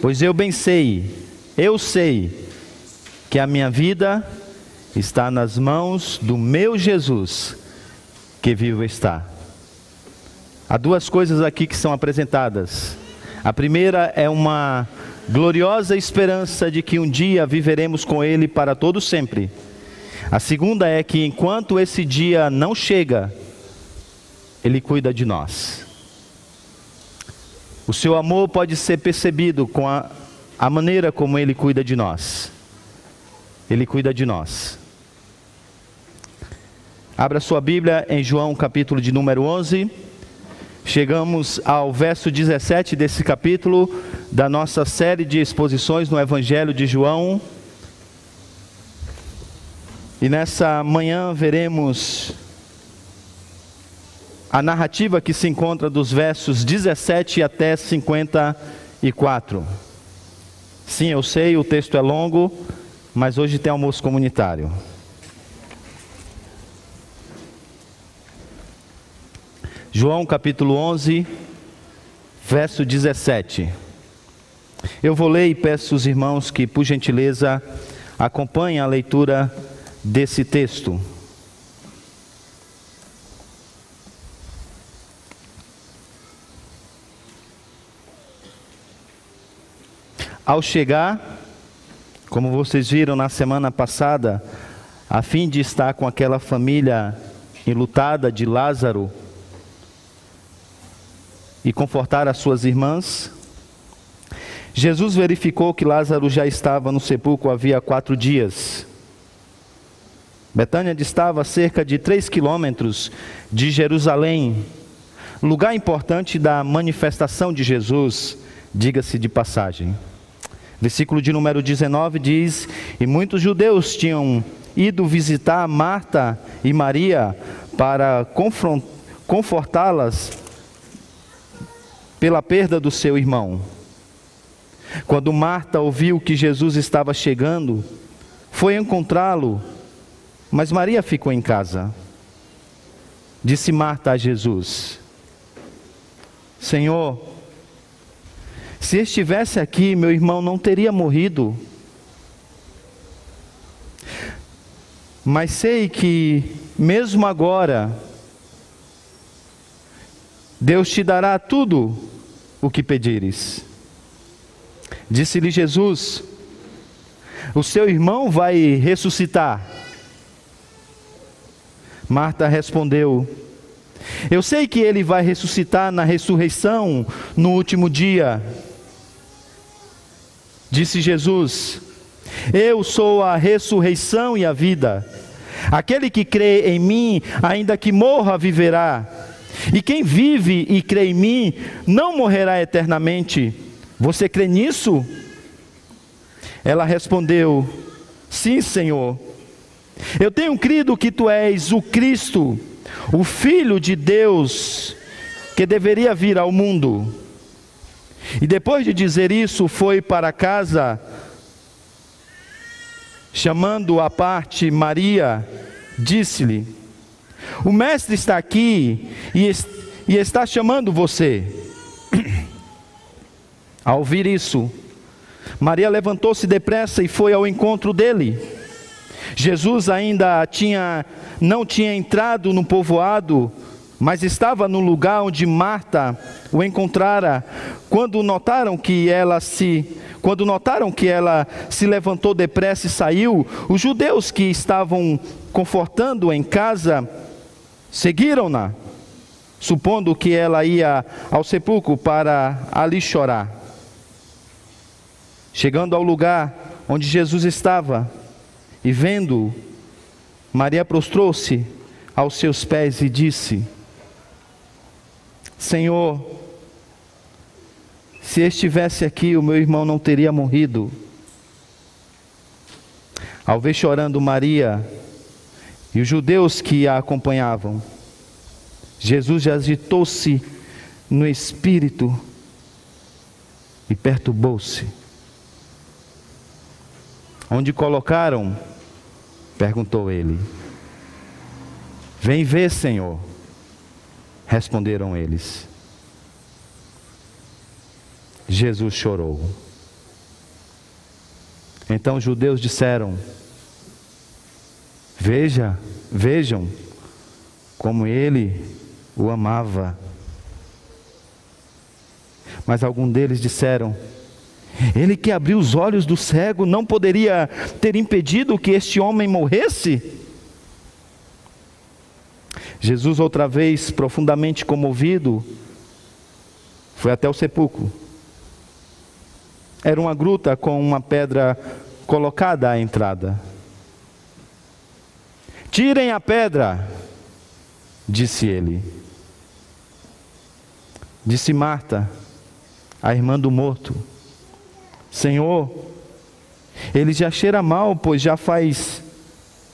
Pois eu bem sei, eu sei, que a minha vida está nas mãos do meu Jesus, que vivo está. Há duas coisas aqui que são apresentadas. A primeira é uma gloriosa esperança de que um dia viveremos com Ele para todo sempre. A segunda é que enquanto esse dia não chega, Ele cuida de nós. O seu amor pode ser percebido com a, a maneira como Ele cuida de nós. Ele cuida de nós. Abra sua Bíblia em João, capítulo de número 11. Chegamos ao verso 17 desse capítulo da nossa série de exposições no Evangelho de João. E nessa manhã veremos a narrativa que se encontra dos versos 17 até 54. Sim, eu sei, o texto é longo, mas hoje tem almoço comunitário. João capítulo 11, verso 17. Eu vou ler e peço aos irmãos que, por gentileza, acompanhem a leitura desse texto. Ao chegar, como vocês viram na semana passada, a fim de estar com aquela família enlutada de Lázaro, e confortar as suas irmãs. Jesus verificou que Lázaro já estava no sepulcro havia quatro dias. Betânia distava a cerca de três quilômetros de Jerusalém, lugar importante da manifestação de Jesus, diga-se de passagem. Versículo de número 19 diz: E muitos judeus tinham ido visitar Marta e Maria para confortá-las pela perda do seu irmão. Quando Marta ouviu que Jesus estava chegando, foi encontrá-lo, mas Maria ficou em casa. Disse Marta a Jesus: Senhor, se estivesse aqui, meu irmão não teria morrido. Mas sei que, mesmo agora, Deus te dará tudo o que pedires. Disse-lhe Jesus: O seu irmão vai ressuscitar. Marta respondeu: Eu sei que ele vai ressuscitar na ressurreição no último dia. Disse Jesus: Eu sou a ressurreição e a vida. Aquele que crê em mim, ainda que morra, viverá. E quem vive e crê em mim não morrerá eternamente. Você crê nisso? Ela respondeu: Sim, Senhor. Eu tenho crido que tu és o Cristo, o Filho de Deus, que deveria vir ao mundo. E depois de dizer isso, foi para casa, chamando à parte Maria, disse-lhe: o mestre está aqui e, está chamando você. Ao ouvir isso, Maria levantou-se depressa e foi ao encontro dele. Jesus ainda tinha, não tinha entrado no povoado, mas estava no lugar onde Marta o encontrara. Quando notaram que ela se, quando notaram que ela se levantou depressa e saiu, os judeus que estavam confortando em casa Seguiram-na, supondo que ela ia ao sepulcro para ali chorar. Chegando ao lugar onde Jesus estava e vendo, Maria prostrou-se aos seus pés e disse: Senhor, se estivesse aqui, o meu irmão não teria morrido. Ao ver chorando Maria, e os judeus que a acompanhavam. Jesus agitou-se no espírito e perturbou-se. Onde colocaram? perguntou ele. Vem ver, Senhor. Responderam eles. Jesus chorou. Então os judeus disseram: Veja, vejam como ele o amava. Mas algum deles disseram: Ele que abriu os olhos do cego não poderia ter impedido que este homem morresse? Jesus, outra vez, profundamente comovido, foi até o sepulcro. Era uma gruta com uma pedra colocada à entrada. Tirem a pedra, disse ele. Disse Marta, a irmã do morto: Senhor, ele já cheira mal, pois já faz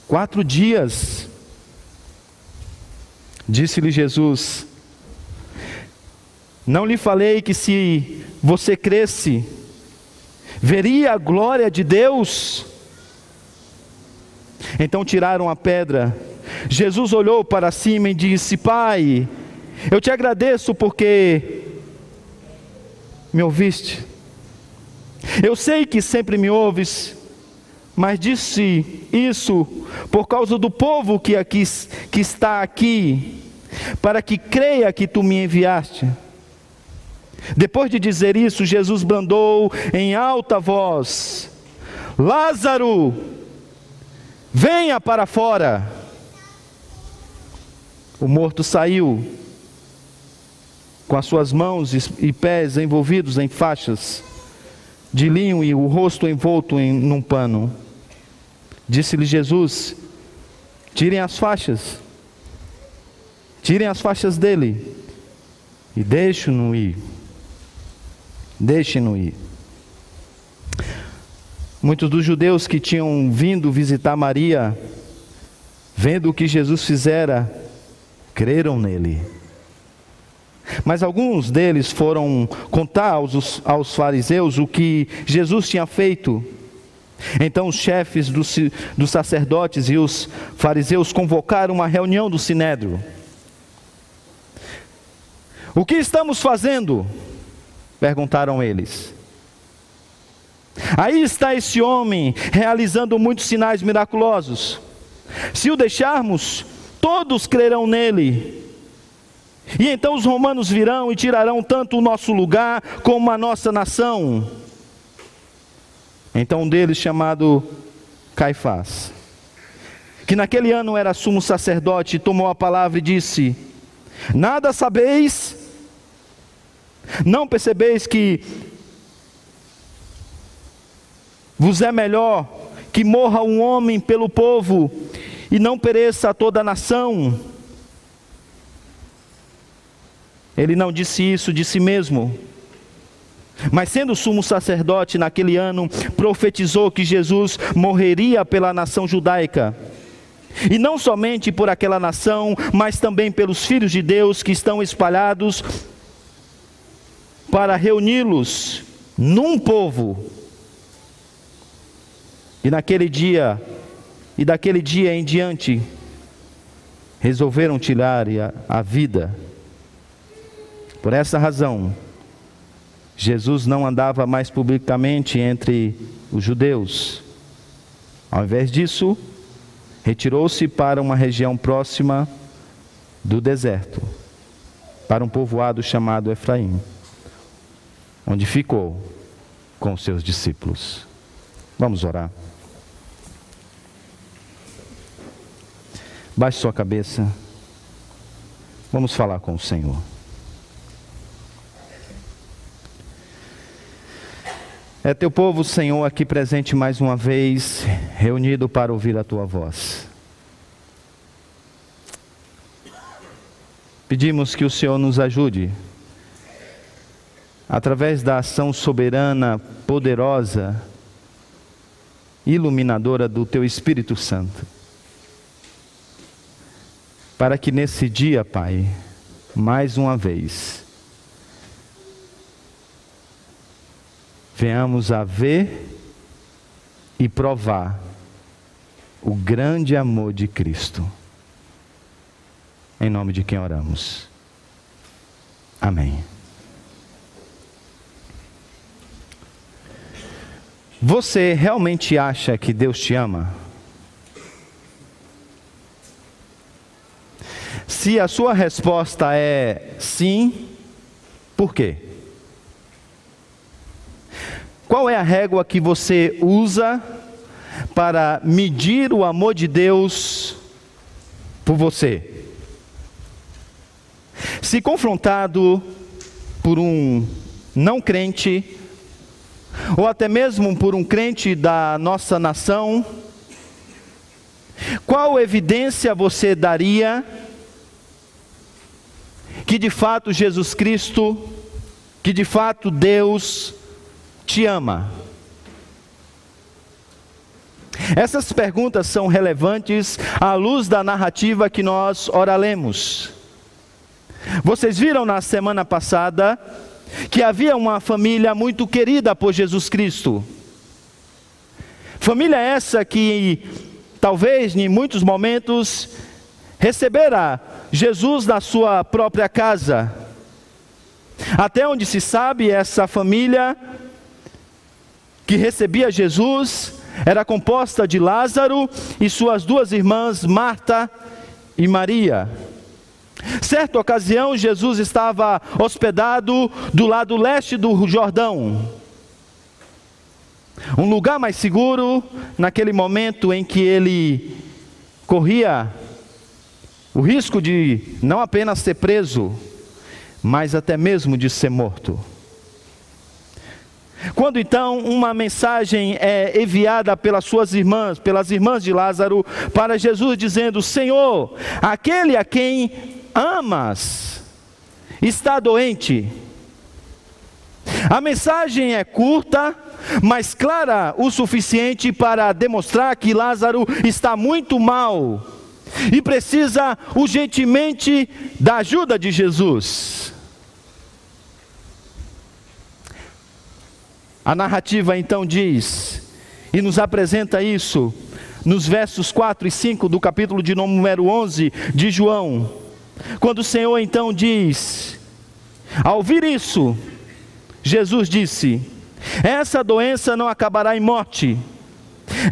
quatro dias. Disse-lhe Jesus: Não lhe falei que se você cresce, veria a glória de Deus? Então tiraram a pedra. Jesus olhou para cima e disse: Pai, eu te agradeço porque me ouviste. Eu sei que sempre me ouves, mas disse isso por causa do povo que, aqui, que está aqui, para que creia que tu me enviaste. Depois de dizer isso, Jesus brandou em alta voz: Lázaro, venha para fora. O morto saiu, com as suas mãos e pés envolvidos em faixas de linho e o rosto envolto em num pano. Disse-lhe Jesus: Tirem as faixas, tirem as faixas dele e deixem-no ir. Deixem-no ir. Muitos dos judeus que tinham vindo visitar Maria, vendo o que Jesus fizera, creram nele. Mas alguns deles foram contar aos, aos fariseus o que Jesus tinha feito. Então os chefes dos, dos sacerdotes e os fariseus convocaram uma reunião do sinédrio. O que estamos fazendo? Perguntaram eles. Aí está esse homem realizando muitos sinais miraculosos. Se o deixarmos, todos crerão nele. E então os romanos virão e tirarão tanto o nosso lugar como a nossa nação. Então um deles, chamado Caifás, que naquele ano era sumo sacerdote, tomou a palavra e disse: Nada sabeis não percebeis que vos é melhor que morra um homem pelo povo e não pereça toda a nação? Ele não disse isso de si mesmo. Mas sendo sumo sacerdote naquele ano, profetizou que Jesus morreria pela nação judaica. E não somente por aquela nação, mas também pelos filhos de Deus que estão espalhados para reuni-los num povo. E naquele dia, e daquele dia em diante, resolveram tirar a, a vida. Por essa razão, Jesus não andava mais publicamente entre os judeus. Ao invés disso, retirou-se para uma região próxima do deserto, para um povoado chamado Efraim onde ficou com seus discípulos. Vamos orar. Baixe sua cabeça. Vamos falar com o Senhor. É teu povo, Senhor, aqui presente mais uma vez, reunido para ouvir a tua voz. Pedimos que o Senhor nos ajude através da ação soberana, poderosa, iluminadora do Teu Espírito Santo. Para que nesse dia, Pai, mais uma vez, venhamos a ver e provar o grande amor de Cristo. Em nome de quem oramos. Amém. Você realmente acha que Deus te ama? Se a sua resposta é sim, por quê? Qual é a régua que você usa para medir o amor de Deus por você? Se confrontado por um não crente, ou até mesmo por um crente da nossa nação, qual evidência você daria que de fato Jesus Cristo, que de fato Deus te ama? Essas perguntas são relevantes à luz da narrativa que nós ora lemos. Vocês viram na semana passada que havia uma família muito querida por Jesus Cristo. Família essa que talvez em muitos momentos recebera Jesus na sua própria casa. Até onde se sabe, essa família que recebia Jesus era composta de Lázaro e suas duas irmãs, Marta e Maria. Certa ocasião, Jesus estava hospedado do lado leste do Jordão. Um lugar mais seguro, naquele momento em que ele corria o risco de não apenas ser preso, mas até mesmo de ser morto. Quando então uma mensagem é enviada pelas suas irmãs, pelas irmãs de Lázaro, para Jesus, dizendo: Senhor, aquele a quem amas está doente. A mensagem é curta, mas clara o suficiente para demonstrar que Lázaro está muito mal e precisa urgentemente da ajuda de Jesus. A narrativa então diz e nos apresenta isso nos versos 4 e 5 do capítulo de número 11 de João. Quando o Senhor então diz: Ao ouvir isso, Jesus disse: Essa doença não acabará em morte.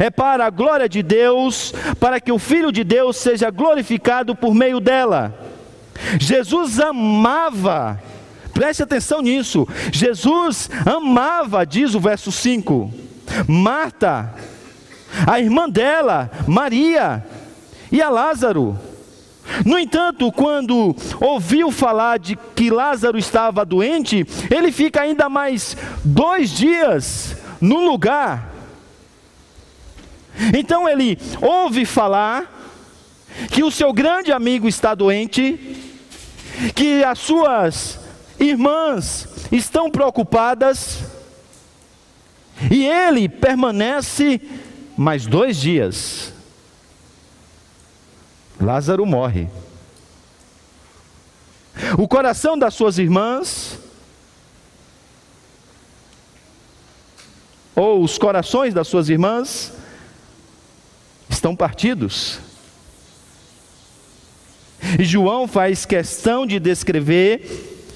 É para a glória de Deus, para que o Filho de Deus seja glorificado por meio dela. Jesus amava, preste atenção nisso. Jesus amava, diz o verso 5, Marta, a irmã dela, Maria, e a Lázaro. No entanto, quando ouviu falar de que Lázaro estava doente, ele fica ainda mais dois dias no lugar. Então ele ouve falar que o seu grande amigo está doente, que as suas irmãs estão preocupadas, e ele permanece mais dois dias. Lázaro morre. O coração das suas irmãs, ou os corações das suas irmãs, estão partidos. E João faz questão de descrever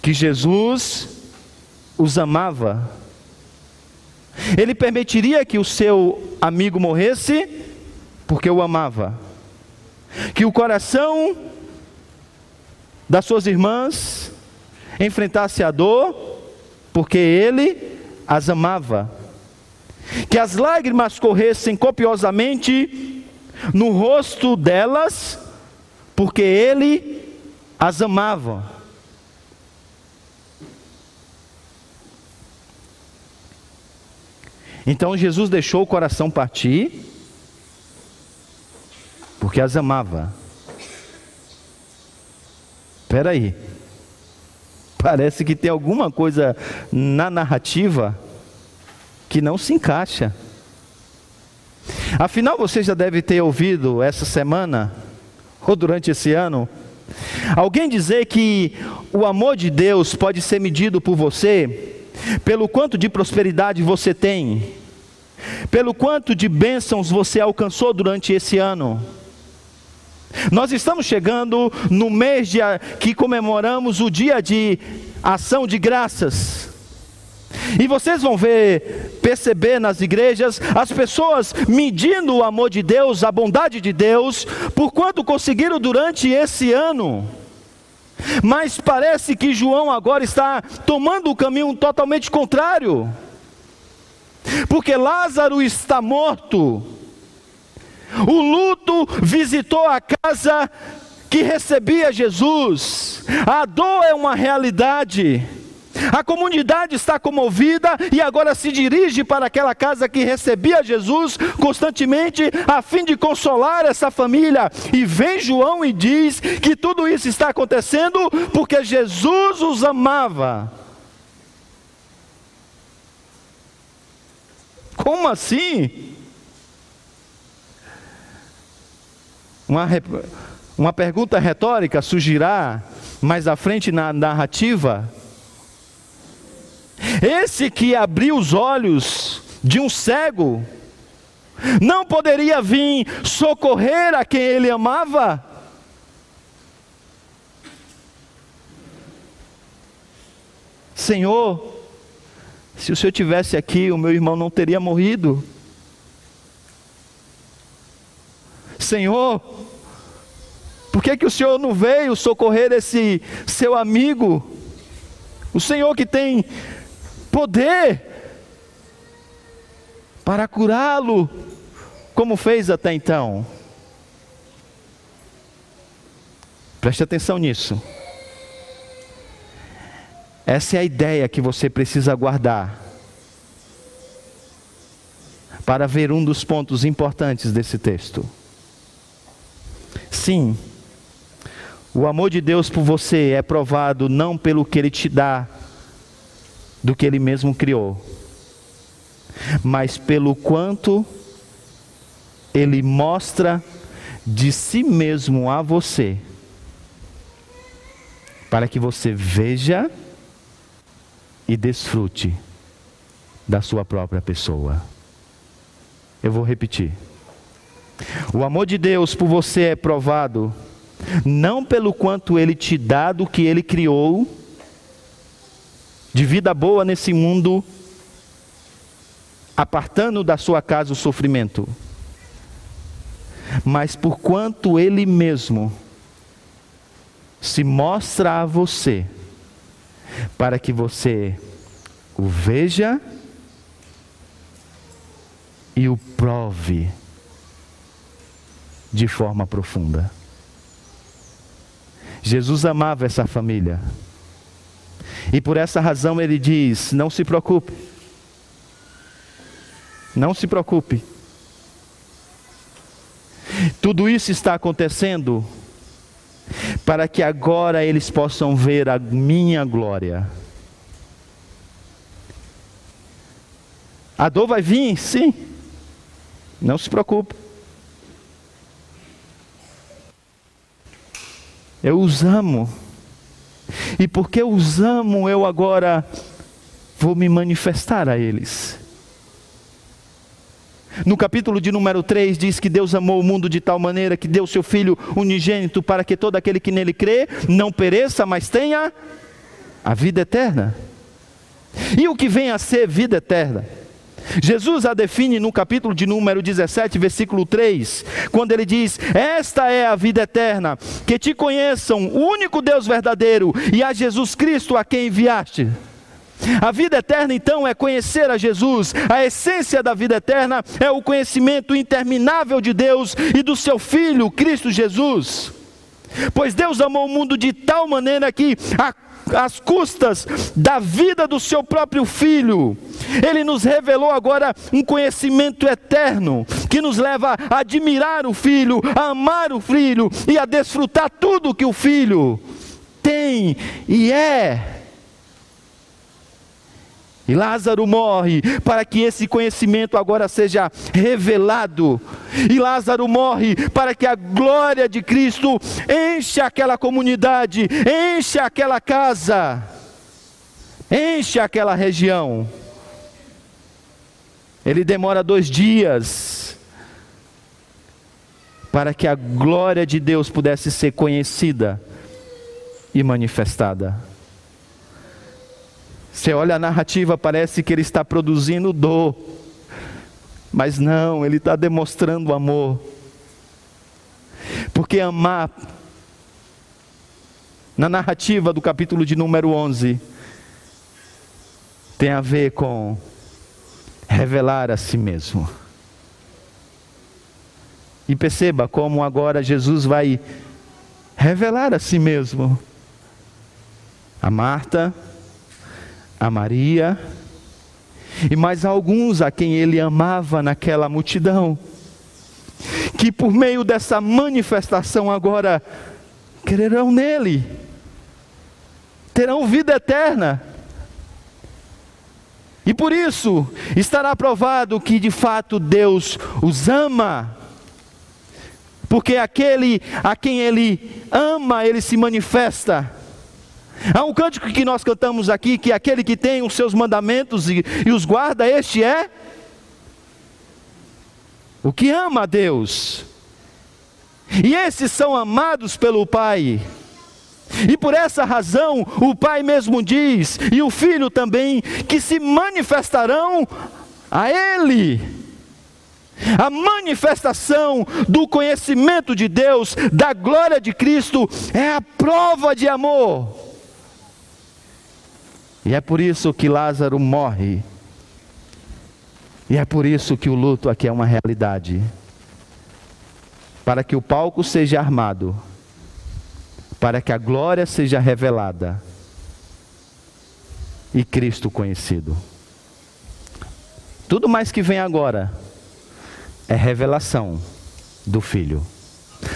que Jesus os amava. Ele permitiria que o seu amigo morresse porque o amava que o coração das suas irmãs enfrentasse a dor, porque ele as amava. Que as lágrimas corressem copiosamente no rosto delas, porque ele as amava. Então Jesus deixou o coração partir porque as amava. Espera aí. Parece que tem alguma coisa na narrativa que não se encaixa. Afinal, você já deve ter ouvido essa semana, ou durante esse ano, alguém dizer que o amor de Deus pode ser medido por você pelo quanto de prosperidade você tem, pelo quanto de bênçãos você alcançou durante esse ano nós estamos chegando no mês de, que comemoramos o dia de ação de graças. E vocês vão ver, perceber nas igrejas, as pessoas medindo o amor de Deus, a bondade de Deus, por quanto conseguiram durante esse ano. Mas parece que João agora está tomando o caminho totalmente contrário. Porque Lázaro está morto. O luto visitou a casa que recebia Jesus. A dor é uma realidade. A comunidade está comovida e agora se dirige para aquela casa que recebia Jesus constantemente, a fim de consolar essa família. E vem João e diz que tudo isso está acontecendo porque Jesus os amava. Como assim? Uma, uma pergunta retórica surgirá mais à frente na narrativa esse que abriu os olhos de um cego, não poderia vir socorrer a quem ele amava? Senhor, se o Senhor tivesse aqui, o meu irmão não teria morrido. Senhor, por que, que o Senhor não veio socorrer esse seu amigo? O Senhor que tem poder para curá-lo, como fez até então. Preste atenção nisso. Essa é a ideia que você precisa guardar para ver um dos pontos importantes desse texto. Sim, o amor de Deus por você é provado não pelo que Ele te dá, do que ele mesmo criou, mas pelo quanto ele mostra de si mesmo a você, para que você veja e desfrute da sua própria pessoa. Eu vou repetir. O amor de Deus por você é provado não pelo quanto ele te dá do que ele criou, de vida boa nesse mundo, apartando da sua casa o sofrimento, mas por quanto Ele mesmo se mostra a você, para que você o veja e o prove de forma profunda. Jesus amava essa família. E por essa razão ele diz: não se preocupe. Não se preocupe. Tudo isso está acontecendo para que agora eles possam ver a minha glória. A dor vai vir, sim. Não se preocupe. Eu os amo. E porque os amo, eu agora vou me manifestar a eles. No capítulo de número 3 diz que Deus amou o mundo de tal maneira que deu seu Filho unigênito para que todo aquele que nele crê não pereça, mas tenha a vida eterna. E o que vem a ser vida eterna? Jesus a define no capítulo de número 17, versículo 3, quando ele diz: Esta é a vida eterna, que te conheçam, o único Deus verdadeiro, e a Jesus Cristo a quem enviaste. A vida eterna, então, é conhecer a Jesus. A essência da vida eterna é o conhecimento interminável de Deus e do seu Filho, Cristo Jesus. Pois Deus amou o mundo de tal maneira que, a às custas da vida do seu próprio filho. Ele nos revelou agora um conhecimento eterno que nos leva a admirar o filho, a amar o filho e a desfrutar tudo que o filho tem e é. E Lázaro morre para que esse conhecimento agora seja revelado. E Lázaro morre para que a glória de Cristo enche aquela comunidade, enche aquela casa, enche aquela região. Ele demora dois dias para que a glória de Deus pudesse ser conhecida e manifestada. Você olha a narrativa, parece que ele está produzindo dor, mas não, ele está demonstrando amor. Porque amar, na narrativa do capítulo de número 11, tem a ver com revelar a si mesmo. E perceba como agora Jesus vai revelar a si mesmo. A Marta, a Maria e mais alguns a quem ele amava naquela multidão, que por meio dessa manifestação agora crerão nele, terão vida eterna. E por isso estará provado que de fato Deus os ama porque aquele a quem ele ama, ele se manifesta. Há um cântico que nós cantamos aqui, que aquele que tem os seus mandamentos e, e os guarda, este é o que ama a Deus. E esses são amados pelo Pai. E por essa razão, o Pai mesmo diz, e o Filho também, que se manifestarão a Ele a manifestação do conhecimento de Deus, da glória de Cristo, é a prova de amor. E é por isso que Lázaro morre. E é por isso que o luto aqui é uma realidade. Para que o palco seja armado, para que a glória seja revelada e Cristo conhecido. Tudo mais que vem agora é revelação do Filho.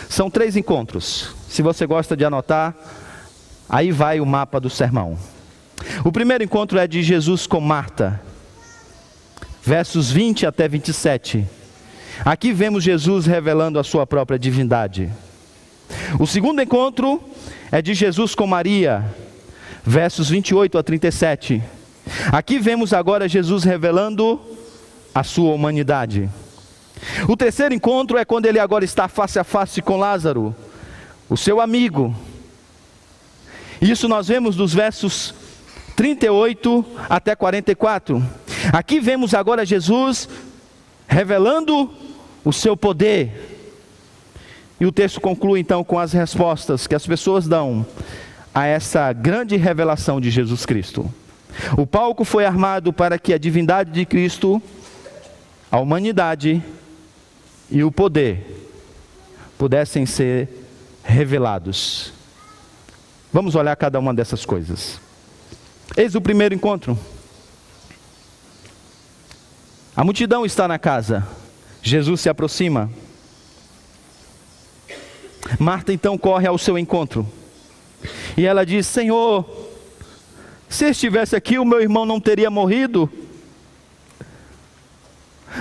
São três encontros. Se você gosta de anotar, aí vai o mapa do sermão. O primeiro encontro é de Jesus com Marta, versos 20 até 27. Aqui vemos Jesus revelando a sua própria divindade. O segundo encontro é de Jesus com Maria, versos 28 a 37. Aqui vemos agora Jesus revelando a sua humanidade. O terceiro encontro é quando ele agora está face a face com Lázaro, o seu amigo. Isso nós vemos dos versos 38 até 44. Aqui vemos agora Jesus revelando o seu poder. E o texto conclui então com as respostas que as pessoas dão a essa grande revelação de Jesus Cristo. O palco foi armado para que a divindade de Cristo, a humanidade e o poder pudessem ser revelados. Vamos olhar cada uma dessas coisas. Eis o primeiro encontro. A multidão está na casa. Jesus se aproxima. Marta então corre ao seu encontro. E ela diz: Senhor, se estivesse aqui, o meu irmão não teria morrido.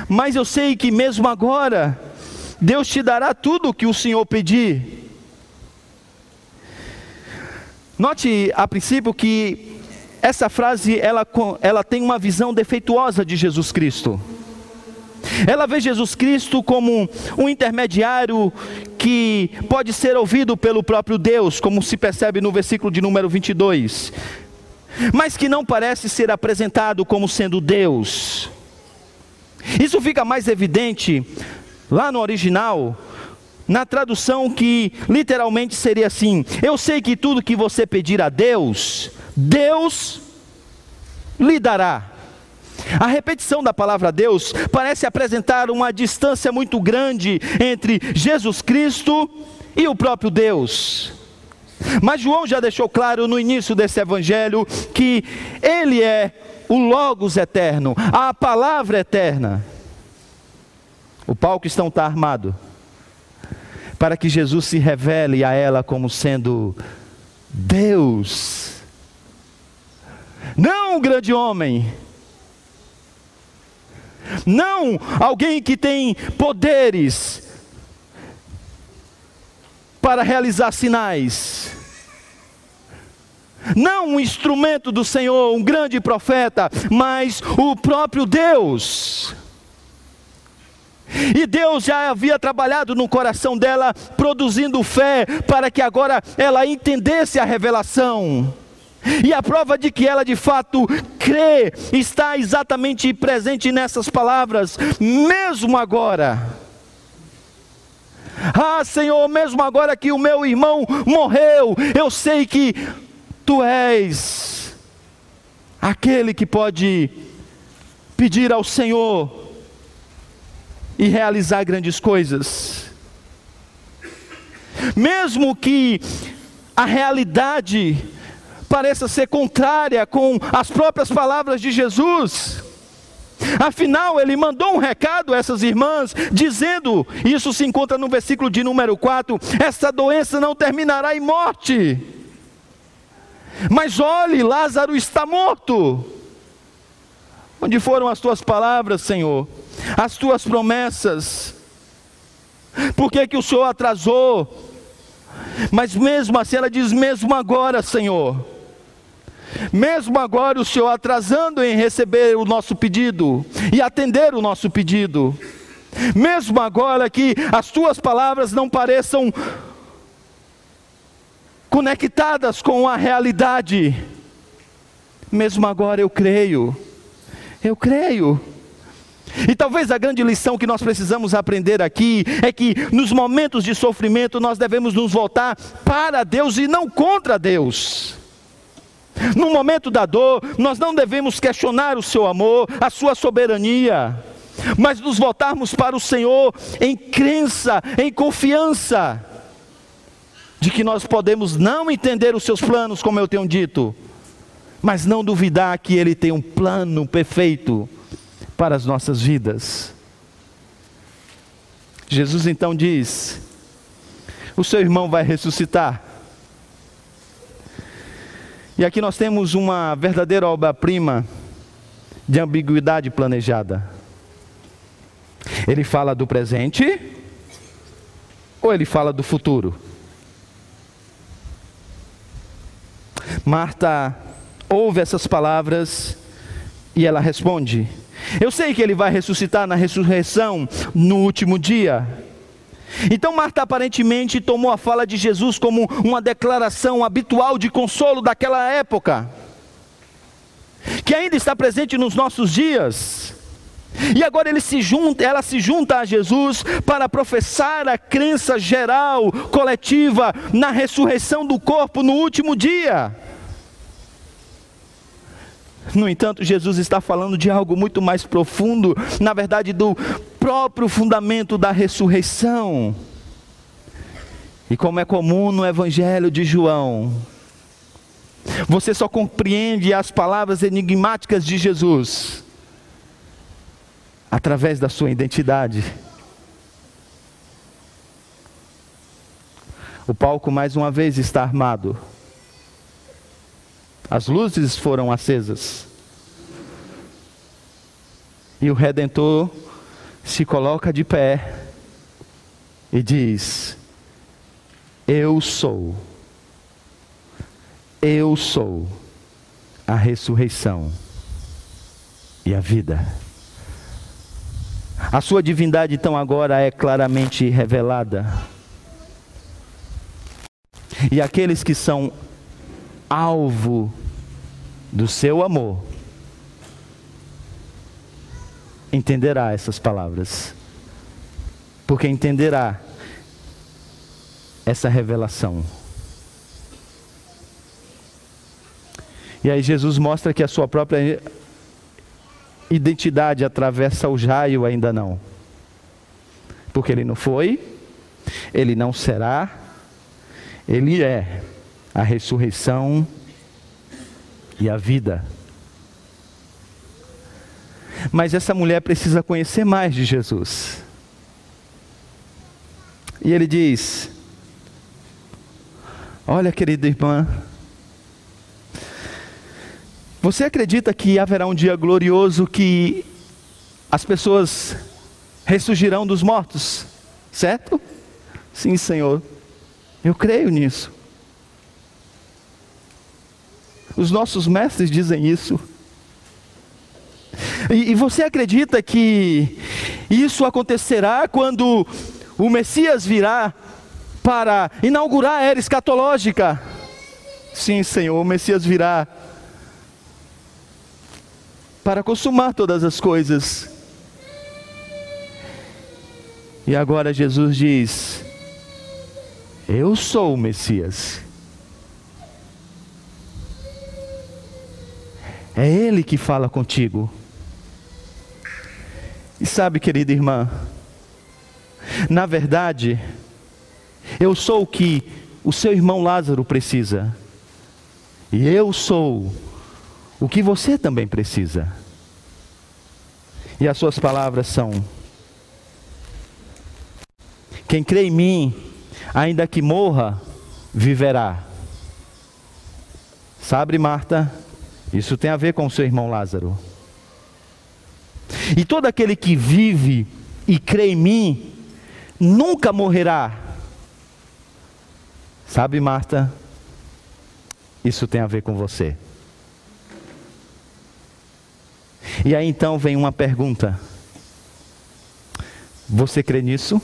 Mas eu sei que mesmo agora, Deus te dará tudo o que o Senhor pedir. Note a princípio que essa frase ela, ela tem uma visão defeituosa de Jesus Cristo. Ela vê Jesus Cristo como um intermediário que pode ser ouvido pelo próprio Deus, como se percebe no versículo de número 22, mas que não parece ser apresentado como sendo Deus. Isso fica mais evidente lá no original, na tradução que literalmente seria assim: Eu sei que tudo que você pedir a Deus, Deus lhe dará. A repetição da palavra Deus parece apresentar uma distância muito grande entre Jesus Cristo e o próprio Deus. Mas João já deixou claro no início desse evangelho que ele é o Logos eterno, a palavra eterna. O palco está armado para que Jesus se revele a ela como sendo Deus. Não um grande homem. Não alguém que tem poderes para realizar sinais não um instrumento do Senhor, um grande profeta, mas o próprio Deus. E Deus já havia trabalhado no coração dela, produzindo fé, para que agora ela entendesse a revelação. E a prova de que ela de fato crê está exatamente presente nessas palavras, mesmo agora. Ah, Senhor, mesmo agora que o meu irmão morreu, eu sei que tu és aquele que pode pedir ao Senhor e realizar grandes coisas. Mesmo que a realidade pareça ser contrária com as próprias palavras de Jesus. Afinal, ele mandou um recado a essas irmãs, dizendo: isso se encontra no versículo de número 4: essa doença não terminará em morte. Mas olhe, Lázaro está morto. Onde foram as tuas palavras, Senhor? As tuas promessas? Por que, que o Senhor atrasou? Mas mesmo assim, ela diz: mesmo agora, Senhor, mesmo agora o Senhor atrasando em receber o nosso pedido e atender o nosso pedido, mesmo agora que as tuas palavras não pareçam conectadas com a realidade, mesmo agora eu creio, eu creio. E talvez a grande lição que nós precisamos aprender aqui é que nos momentos de sofrimento nós devemos nos voltar para Deus e não contra Deus. No momento da dor, nós não devemos questionar o seu amor, a sua soberania, mas nos voltarmos para o Senhor em crença, em confiança, de que nós podemos não entender os seus planos, como eu tenho dito, mas não duvidar que Ele tem um plano perfeito para as nossas vidas. Jesus então diz: O seu irmão vai ressuscitar. E aqui nós temos uma verdadeira obra-prima de ambiguidade planejada. Ele fala do presente ou ele fala do futuro? Marta ouve essas palavras e ela responde: Eu sei que ele vai ressuscitar na ressurreição no último dia. Então Marta aparentemente tomou a fala de Jesus como uma declaração habitual de consolo daquela época, que ainda está presente nos nossos dias. E agora ele se junta, ela se junta a Jesus para professar a crença geral, coletiva, na ressurreição do corpo no último dia. No entanto, Jesus está falando de algo muito mais profundo, na verdade, do próprio fundamento da ressurreição. E como é comum no Evangelho de João, você só compreende as palavras enigmáticas de Jesus através da sua identidade. O palco mais uma vez está armado. As luzes foram acesas. E o redentor se coloca de pé e diz: Eu sou, eu sou a ressurreição e a vida. A sua divindade, então, agora é claramente revelada. E aqueles que são alvo do seu amor, entenderá essas palavras, porque entenderá essa revelação. E aí Jesus mostra que a sua própria identidade atravessa o jaio ainda não. Porque ele não foi, ele não será, ele é a ressurreição e a vida. Mas essa mulher precisa conhecer mais de Jesus. E ele diz: Olha, querida irmã, você acredita que haverá um dia glorioso que as pessoas ressurgirão dos mortos? Certo? Sim, Senhor. Eu creio nisso. Os nossos mestres dizem isso. E, e, você acredita que isso acontecerá quando o Messias virá para inaugurar a era escatológica? Sim, Senhor, o Messias virá para consumar todas as coisas. E agora Jesus diz: Eu sou o Messias. É Ele que fala contigo. E sabe, querida irmã, na verdade, eu sou o que o seu irmão Lázaro precisa. E eu sou o que você também precisa. E as suas palavras são: Quem crê em mim, ainda que morra, viverá. Sabe, Marta? Isso tem a ver com o seu irmão Lázaro. E todo aquele que vive e crê em mim, nunca morrerá. Sabe, Marta? Isso tem a ver com você. E aí então vem uma pergunta: Você crê nisso?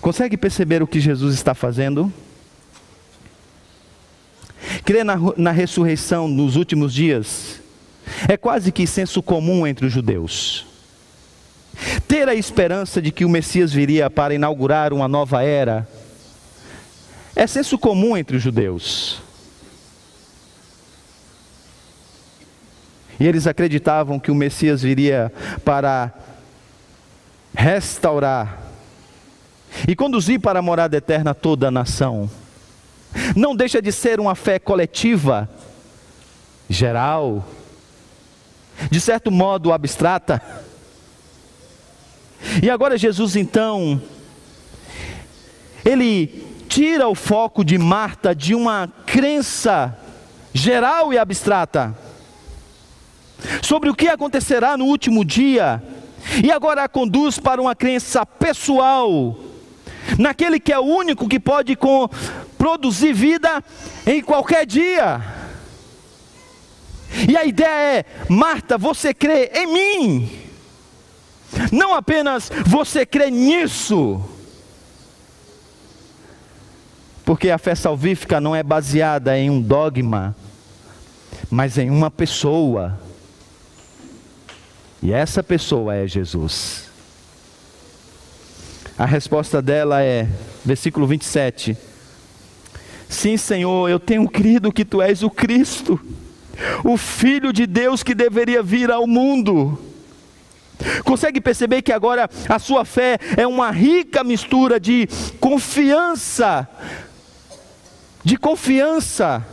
Consegue perceber o que Jesus está fazendo? Crer na, na ressurreição nos últimos dias é quase que senso comum entre os judeus. Ter a esperança de que o Messias viria para inaugurar uma nova era é senso comum entre os judeus. E eles acreditavam que o Messias viria para restaurar e conduzir para a morada eterna toda a nação. Não deixa de ser uma fé coletiva, geral, de certo modo abstrata. E agora Jesus então, ele tira o foco de Marta de uma crença geral e abstrata sobre o que acontecerá no último dia, e agora a conduz para uma crença pessoal, naquele que é o único que pode com, produzir vida em qualquer dia. E a ideia é: Marta, você crê em mim, não apenas você crê nisso. Porque a fé salvífica não é baseada em um dogma, mas em uma pessoa. E essa pessoa é Jesus. A resposta dela é, versículo 27. Sim, Senhor, eu tenho crido que tu és o Cristo, o Filho de Deus que deveria vir ao mundo. Consegue perceber que agora a sua fé é uma rica mistura de confiança de confiança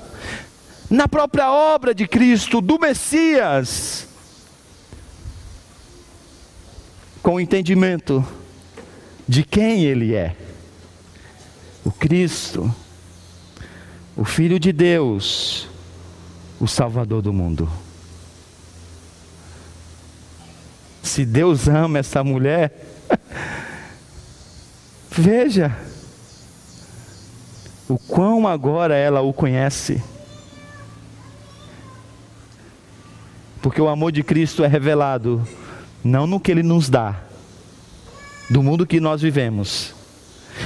na própria obra de Cristo, do Messias, com entendimento de quem Ele é. O Cristo, o Filho de Deus, o Salvador do mundo. Se Deus ama essa mulher, veja, o quão agora ela o conhece. Porque o amor de Cristo é revelado não no que ele nos dá, do mundo que nós vivemos,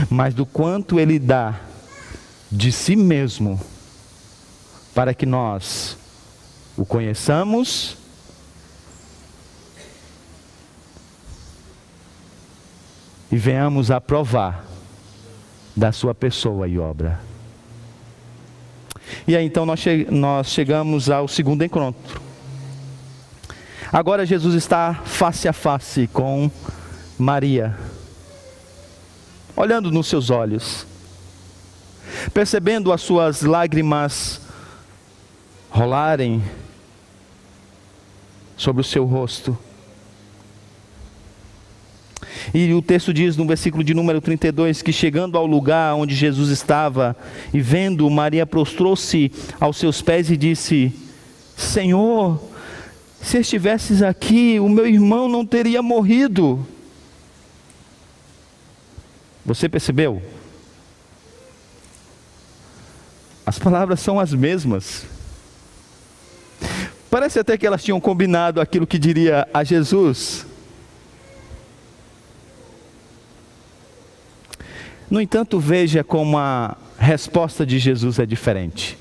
mas do quanto ele dá de si mesmo para que nós o conheçamos e venhamos a provar da sua pessoa e obra. E aí então nós, che nós chegamos ao segundo encontro. Agora Jesus está face a face com Maria, olhando nos seus olhos, percebendo as suas lágrimas rolarem sobre o seu rosto. E o texto diz no versículo de número 32 que chegando ao lugar onde Jesus estava e vendo, Maria prostrou-se aos seus pés e disse: Senhor, se estivesses aqui, o meu irmão não teria morrido. Você percebeu? As palavras são as mesmas. Parece até que elas tinham combinado aquilo que diria a Jesus. No entanto, veja como a, resposta de Jesus é diferente.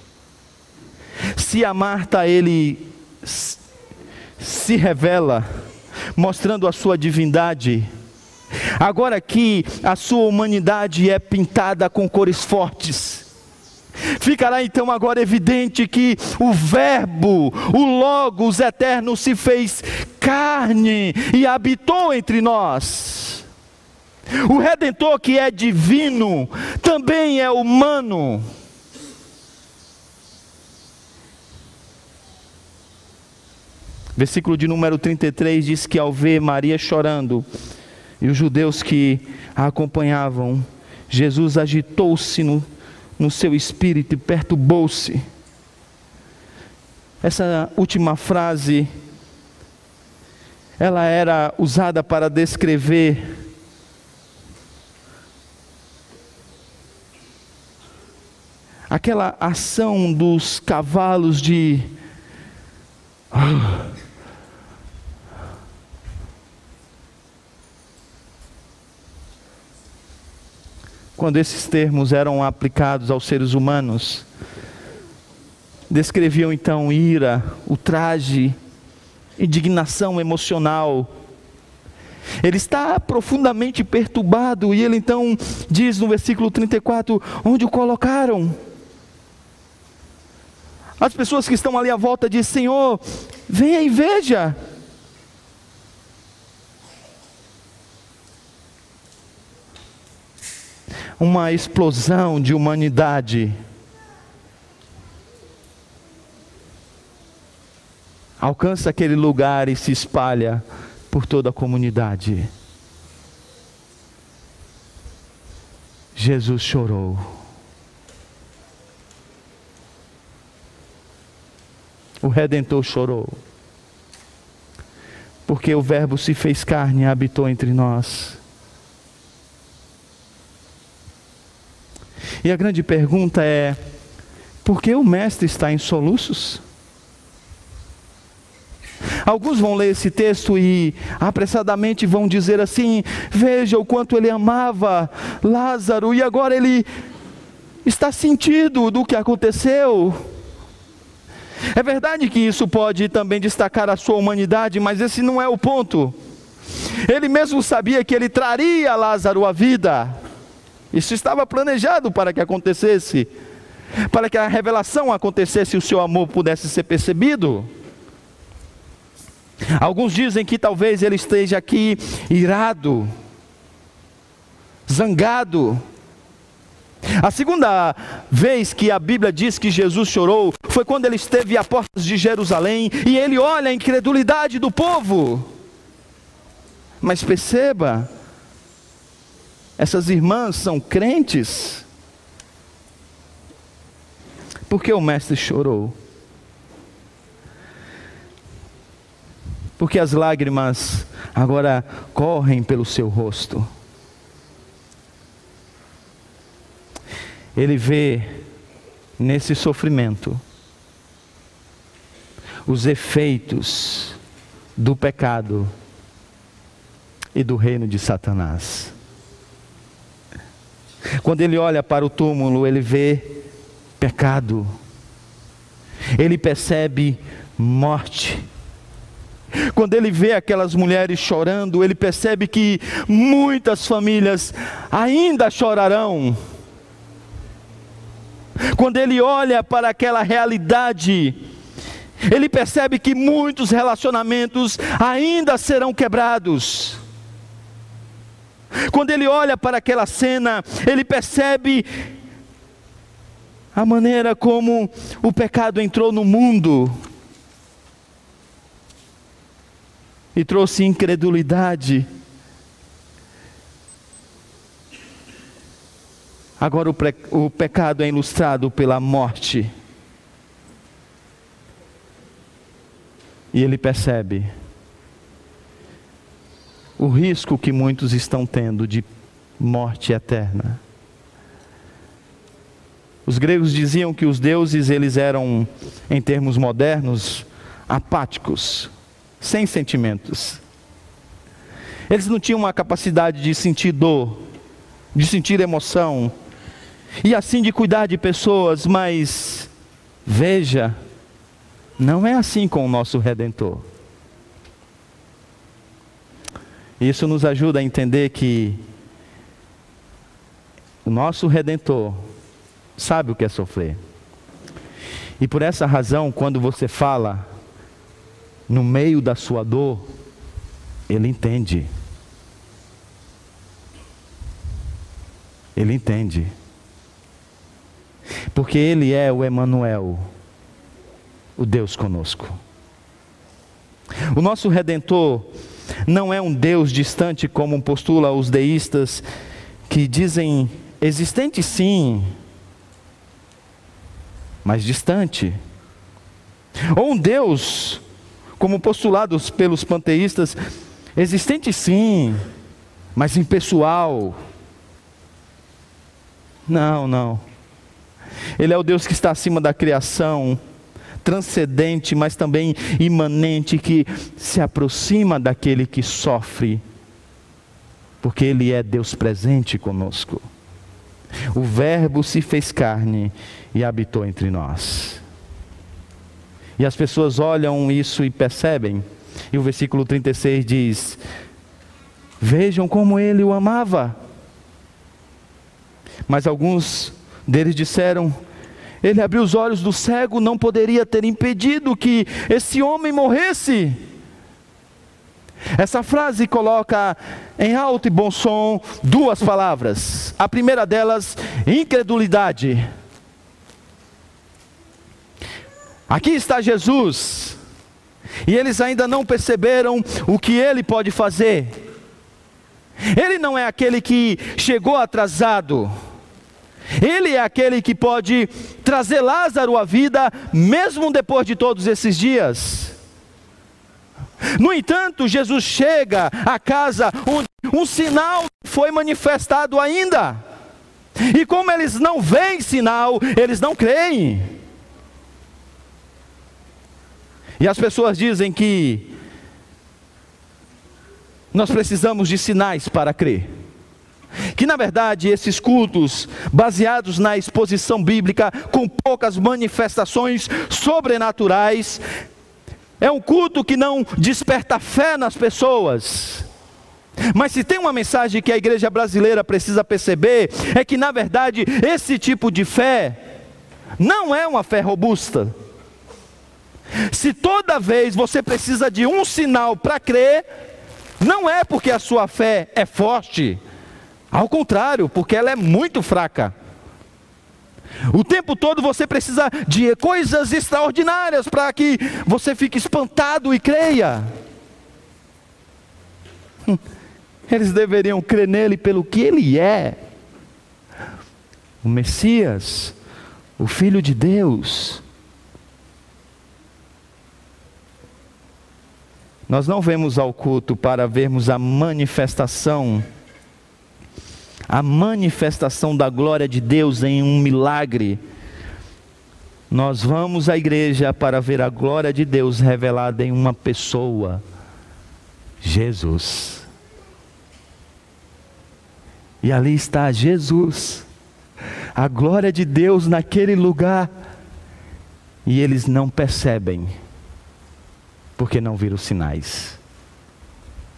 Se a Marta ele se revela, mostrando a sua divindade, agora que a sua humanidade é pintada com cores fortes, Ficará então agora evidente que o Verbo, o Logos eterno, se fez carne e habitou entre nós. O Redentor, que é divino, também é humano. Versículo de número 33 diz que ao ver Maria chorando e os judeus que a acompanhavam, Jesus agitou-se no, no seu espírito e perturbou-se. Essa última frase, ela era usada para descrever aquela ação dos cavalos de. Quando esses termos eram aplicados aos seres humanos, descreviam então ira, ultraje, indignação emocional. Ele está profundamente perturbado e ele então diz no versículo 34: onde o colocaram? As pessoas que estão ali à volta dizem: Senhor, venha e veja. Uma explosão de humanidade. Alcança aquele lugar e se espalha por toda a comunidade. Jesus chorou. o Redentor chorou. Porque o Verbo se fez carne e habitou entre nós. E a grande pergunta é: por que o Mestre está em soluços? Alguns vão ler esse texto e apressadamente vão dizer assim: veja o quanto ele amava Lázaro e agora ele está sentido do que aconteceu. É verdade que isso pode também destacar a sua humanidade, mas esse não é o ponto. Ele mesmo sabia que ele traria Lázaro à vida. Isso estava planejado para que acontecesse, para que a revelação acontecesse e o seu amor pudesse ser percebido. Alguns dizem que talvez ele esteja aqui irado, zangado, a segunda vez que a Bíblia diz que Jesus chorou foi quando ele esteve à portas de Jerusalém e ele olha a incredulidade do povo. Mas perceba, essas irmãs são crentes. Por que o mestre chorou? Porque as lágrimas agora correm pelo seu rosto. ele vê nesse sofrimento os efeitos do pecado e do reino de Satanás. Quando ele olha para o túmulo, ele vê pecado, ele percebe morte. Quando ele vê aquelas mulheres chorando, ele percebe que muitas famílias ainda chorarão quando ele olha para aquela realidade, ele percebe que muitos relacionamentos ainda serão quebrados. Quando ele olha para aquela cena, ele percebe a maneira como o pecado entrou no mundo e trouxe incredulidade Agora o, pre, o pecado é ilustrado pela morte. E ele percebe o risco que muitos estão tendo de morte eterna. Os gregos diziam que os deuses eles eram, em termos modernos, apáticos, sem sentimentos. Eles não tinham uma capacidade de sentir dor, de sentir emoção, e assim de cuidar de pessoas, mas veja, não é assim com o nosso redentor. Isso nos ajuda a entender que o nosso redentor sabe o que é sofrer. E por essa razão, quando você fala no meio da sua dor, ele entende. Ele entende. Porque ele é o Emanuel, o Deus conosco. O nosso redentor não é um Deus distante como postula os deístas que dizem existente sim, mas distante. Ou um Deus, como postulados pelos panteístas, existente sim, mas impessoal. Não, não. Ele é o Deus que está acima da criação, transcendente, mas também imanente, que se aproxima daquele que sofre, porque Ele é Deus presente conosco. O Verbo se fez carne e habitou entre nós. E as pessoas olham isso e percebem, e o versículo 36 diz: Vejam como ele o amava. Mas alguns deles disseram: Ele abriu os olhos do cego, não poderia ter impedido que esse homem morresse. Essa frase coloca em alto e bom som duas palavras. A primeira delas, incredulidade. Aqui está Jesus, e eles ainda não perceberam o que ele pode fazer. Ele não é aquele que chegou atrasado, ele é aquele que pode trazer Lázaro à vida, mesmo depois de todos esses dias. No entanto, Jesus chega à casa onde um sinal foi manifestado ainda. E como eles não veem sinal, eles não creem. E as pessoas dizem que nós precisamos de sinais para crer. Que na verdade esses cultos, baseados na exposição bíblica, com poucas manifestações sobrenaturais, é um culto que não desperta fé nas pessoas. Mas se tem uma mensagem que a igreja brasileira precisa perceber, é que na verdade esse tipo de fé não é uma fé robusta. Se toda vez você precisa de um sinal para crer, não é porque a sua fé é forte, ao contrário, porque ela é muito fraca. O tempo todo você precisa de coisas extraordinárias para que você fique espantado e creia. Hum, eles deveriam crer nele pelo que ele é. O Messias, o Filho de Deus. Nós não vemos ao culto para vermos a manifestação a manifestação da glória de Deus em um milagre. Nós vamos à igreja para ver a glória de Deus revelada em uma pessoa, Jesus. E ali está Jesus, a glória de Deus naquele lugar, e eles não percebem, porque não viram sinais.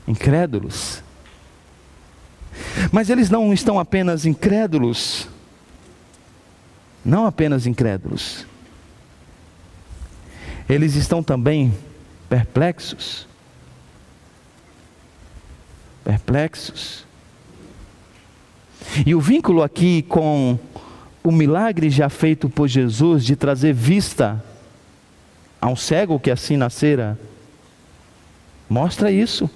Incrédulos. Mas eles não estão apenas incrédulos, não apenas incrédulos, eles estão também perplexos. Perplexos. E o vínculo aqui com o milagre já feito por Jesus de trazer vista a um cego que assim nascera, mostra isso.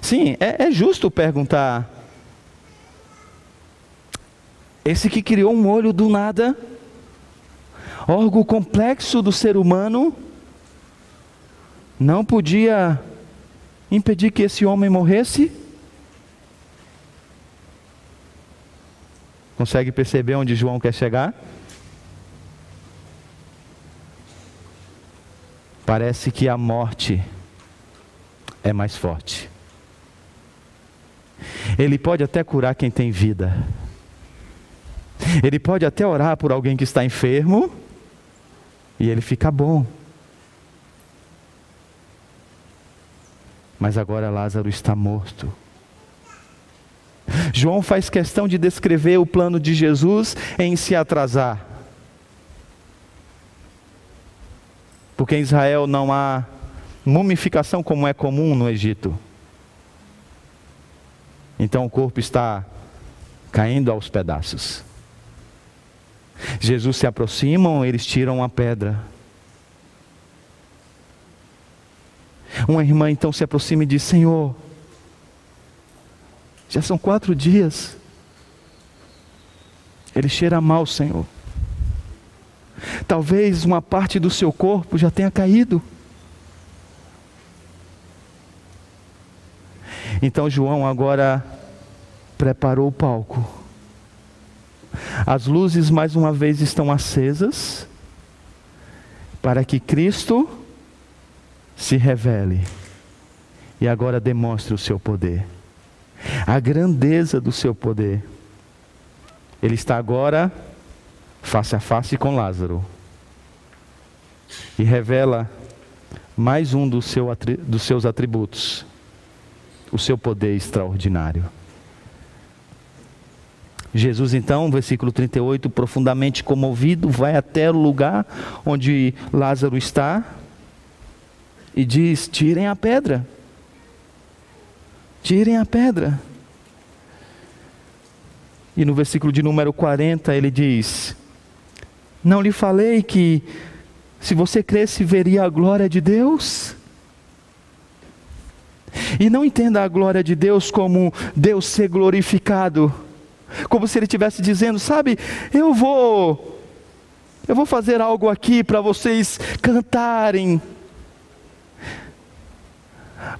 Sim, é, é justo perguntar. Esse que criou um olho do nada, órgão complexo do ser humano, não podia impedir que esse homem morresse? Consegue perceber onde João quer chegar? Parece que a morte é mais forte. Ele pode até curar quem tem vida. Ele pode até orar por alguém que está enfermo e ele fica bom. Mas agora Lázaro está morto. João faz questão de descrever o plano de Jesus em se atrasar. Porque em Israel não há mumificação como é comum no Egito. Então o corpo está caindo aos pedaços. Jesus se aproximam, eles tiram a pedra. Uma irmã então se aproxima e diz: Senhor, já são quatro dias. Ele cheira mal, Senhor. Talvez uma parte do seu corpo já tenha caído. Então João agora preparou o palco. As luzes mais uma vez estão acesas para que Cristo se revele e agora demonstre o seu poder, a grandeza do seu poder. Ele está agora face a face com Lázaro e revela mais um dos seus atributos o seu poder extraordinário. Jesus, então, versículo 38, profundamente comovido, vai até o lugar onde Lázaro está e diz: Tirem a pedra. Tirem a pedra. E no versículo de número 40 ele diz: Não lhe falei que se você cresce veria a glória de Deus? E não entenda a glória de Deus como Deus ser glorificado, como se Ele estivesse dizendo: sabe, eu vou, eu vou fazer algo aqui para vocês cantarem,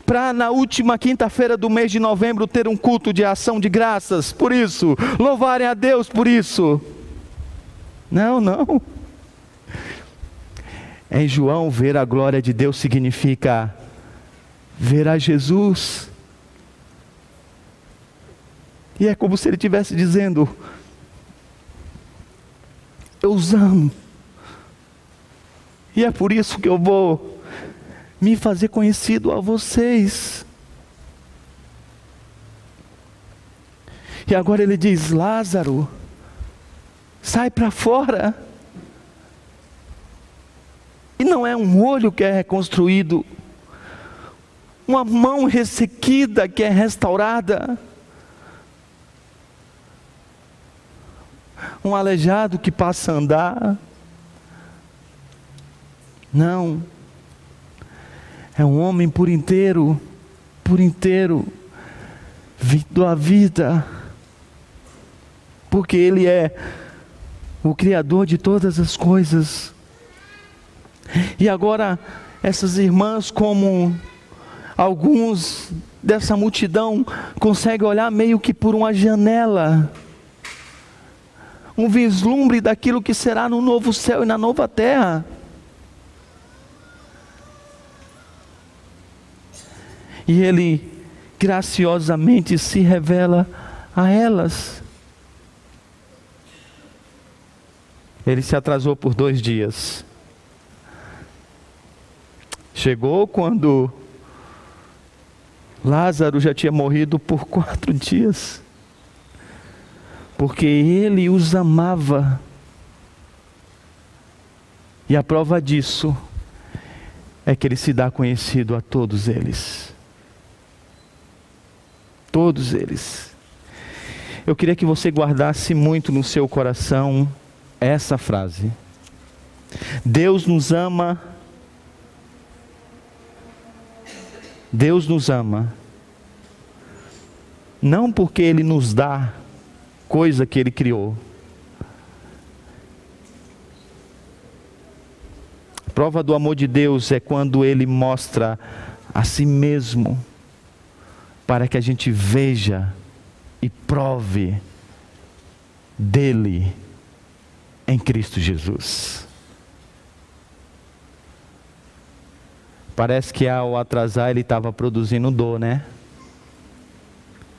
para na última quinta-feira do mês de novembro ter um culto de ação de graças, por isso, louvarem a Deus por isso. Não, não. Em João, ver a glória de Deus significa verá Jesus. E é como se ele estivesse dizendo: Eu os amo. E é por isso que eu vou me fazer conhecido a vocês. E agora ele diz: Lázaro, sai para fora. E não é um olho que é reconstruído, uma mão ressequida que é restaurada, um aleijado que passa a andar. Não, é um homem por inteiro, por inteiro, vindo à vida, porque Ele é o Criador de todas as coisas. E agora, essas irmãs, como Alguns dessa multidão conseguem olhar meio que por uma janela, um vislumbre daquilo que será no novo céu e na nova terra. E ele graciosamente se revela a elas. Ele se atrasou por dois dias. Chegou quando Lázaro já tinha morrido por quatro dias, porque ele os amava. E a prova disso é que ele se dá conhecido a todos eles. Todos eles. Eu queria que você guardasse muito no seu coração essa frase. Deus nos ama Deus nos ama, não porque Ele nos dá coisa que Ele criou. Prova do amor de Deus é quando Ele mostra a si mesmo, para que a gente veja e prove dele em Cristo Jesus. Parece que ao atrasar ele estava produzindo dor, né?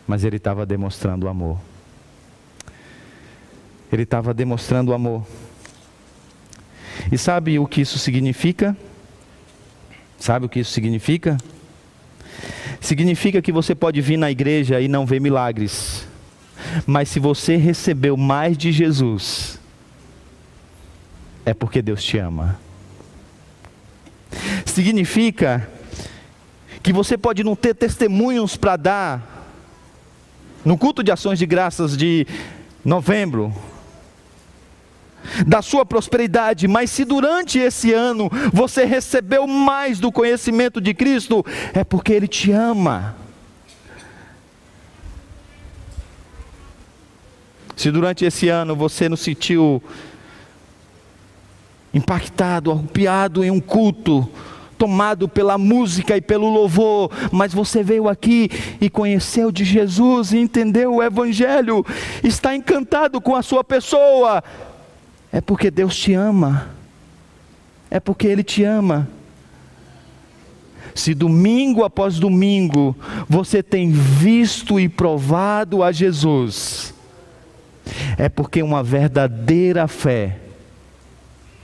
mas ele estava demonstrando amor. Ele estava demonstrando amor. E sabe o que isso significa? Sabe o que isso significa? Significa que você pode vir na igreja e não ver milagres. Mas se você recebeu mais de Jesus, é porque Deus te ama. Significa que você pode não ter testemunhos para dar no culto de ações de graças de novembro, da sua prosperidade, mas se durante esse ano você recebeu mais do conhecimento de Cristo, é porque Ele te ama. Se durante esse ano você não sentiu impactado, arrupiado em um culto, tomado pela música e pelo louvor, mas você veio aqui e conheceu de Jesus e entendeu o Evangelho, está encantado com a sua pessoa, é porque Deus te ama, é porque Ele te ama. Se domingo após domingo você tem visto e provado a Jesus, é porque uma verdadeira fé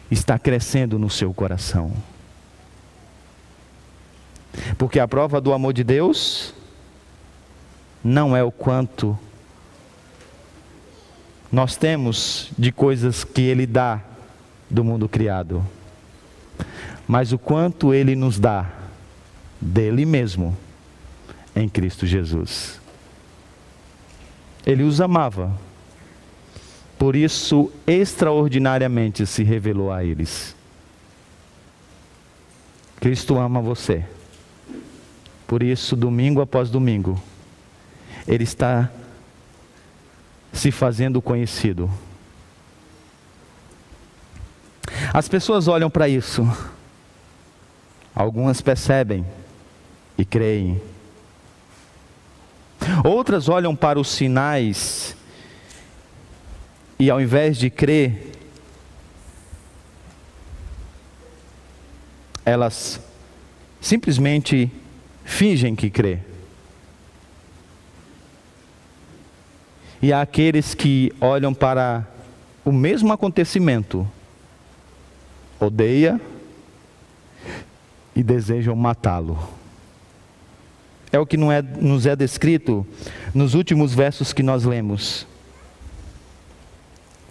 está crescendo no seu coração. Porque a prova do amor de Deus não é o quanto nós temos de coisas que Ele dá do mundo criado, mas o quanto Ele nos dá dele mesmo em Cristo Jesus. Ele os amava, por isso extraordinariamente se revelou a eles. Cristo ama você. Por isso, domingo após domingo, Ele está se fazendo conhecido. As pessoas olham para isso, algumas percebem e creem, outras olham para os sinais e ao invés de crer, elas simplesmente fingem que crê. E aqueles que olham para o mesmo acontecimento, odeia e desejam matá-lo. É o que não é, nos é descrito nos últimos versos que nós lemos,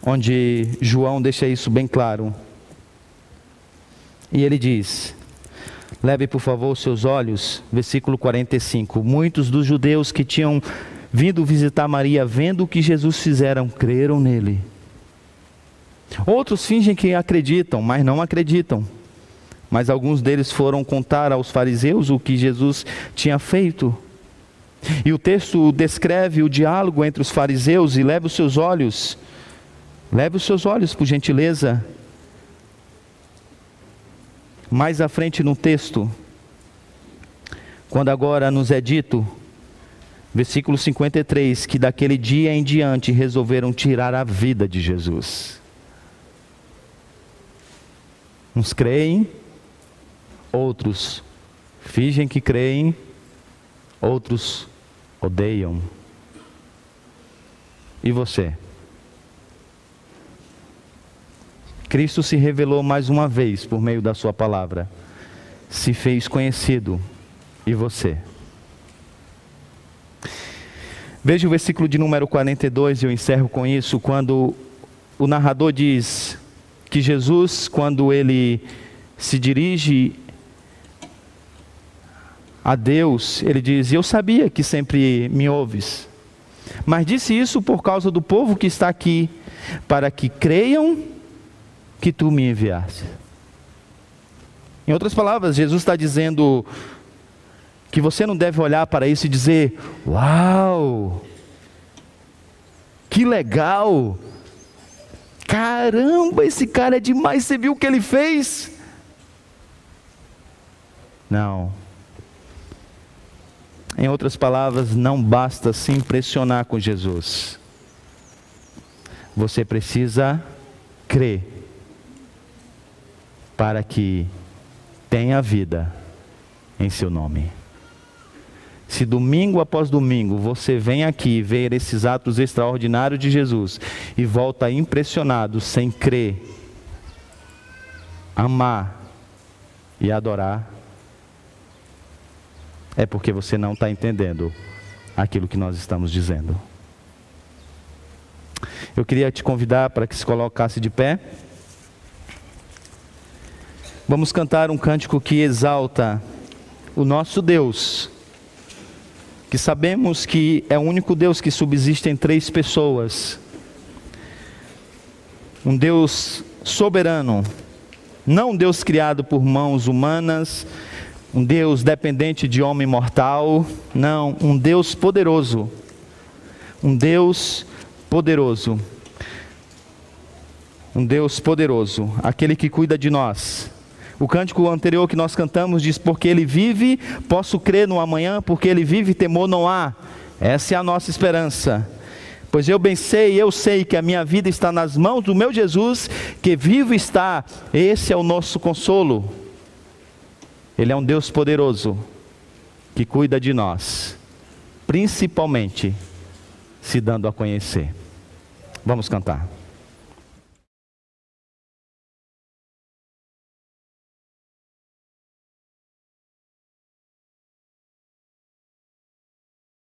onde João deixa isso bem claro. E ele diz: Leve, por favor, seus olhos, versículo 45. Muitos dos judeus que tinham vindo visitar Maria, vendo o que Jesus fizeram, creram nele. Outros fingem que acreditam, mas não acreditam. Mas alguns deles foram contar aos fariseus o que Jesus tinha feito. E o texto descreve o diálogo entre os fariseus e leva os seus olhos, leve os seus olhos, por gentileza, mais à frente no texto, quando agora nos é dito, versículo 53, que daquele dia em diante resolveram tirar a vida de Jesus. Uns creem, outros fingem que creem, outros odeiam. E você? Cristo se revelou mais uma vez por meio da Sua palavra, se fez conhecido, e você? Veja o versículo de número 42, e eu encerro com isso, quando o narrador diz que Jesus, quando ele se dirige a Deus, ele diz: Eu sabia que sempre me ouves, mas disse isso por causa do povo que está aqui, para que creiam que tu me enviaste. Em outras palavras, Jesus está dizendo que você não deve olhar para isso e dizer: Uau, que legal, caramba, esse cara é demais, você viu o que ele fez? Não. Em outras palavras, não basta se impressionar com Jesus. Você precisa crer para que tenha vida em seu nome. Se domingo após domingo você vem aqui ver esses atos extraordinários de Jesus e volta impressionado, sem crer, amar e adorar, é porque você não está entendendo aquilo que nós estamos dizendo. Eu queria te convidar para que se colocasse de pé. Vamos cantar um cântico que exalta o nosso Deus que sabemos que é o único Deus que subsiste em três pessoas. Um Deus soberano, não um Deus criado por mãos humanas, um Deus dependente de homem mortal, não, um Deus poderoso. Um Deus poderoso. Um Deus poderoso, aquele que cuida de nós o cântico anterior que nós cantamos diz: Porque Ele vive, posso crer no amanhã, porque Ele vive, temor não há. Essa é a nossa esperança. Pois eu bem sei, eu sei que a minha vida está nas mãos do meu Jesus, que vivo está. Esse é o nosso consolo. Ele é um Deus poderoso, que cuida de nós, principalmente se dando a conhecer. Vamos cantar.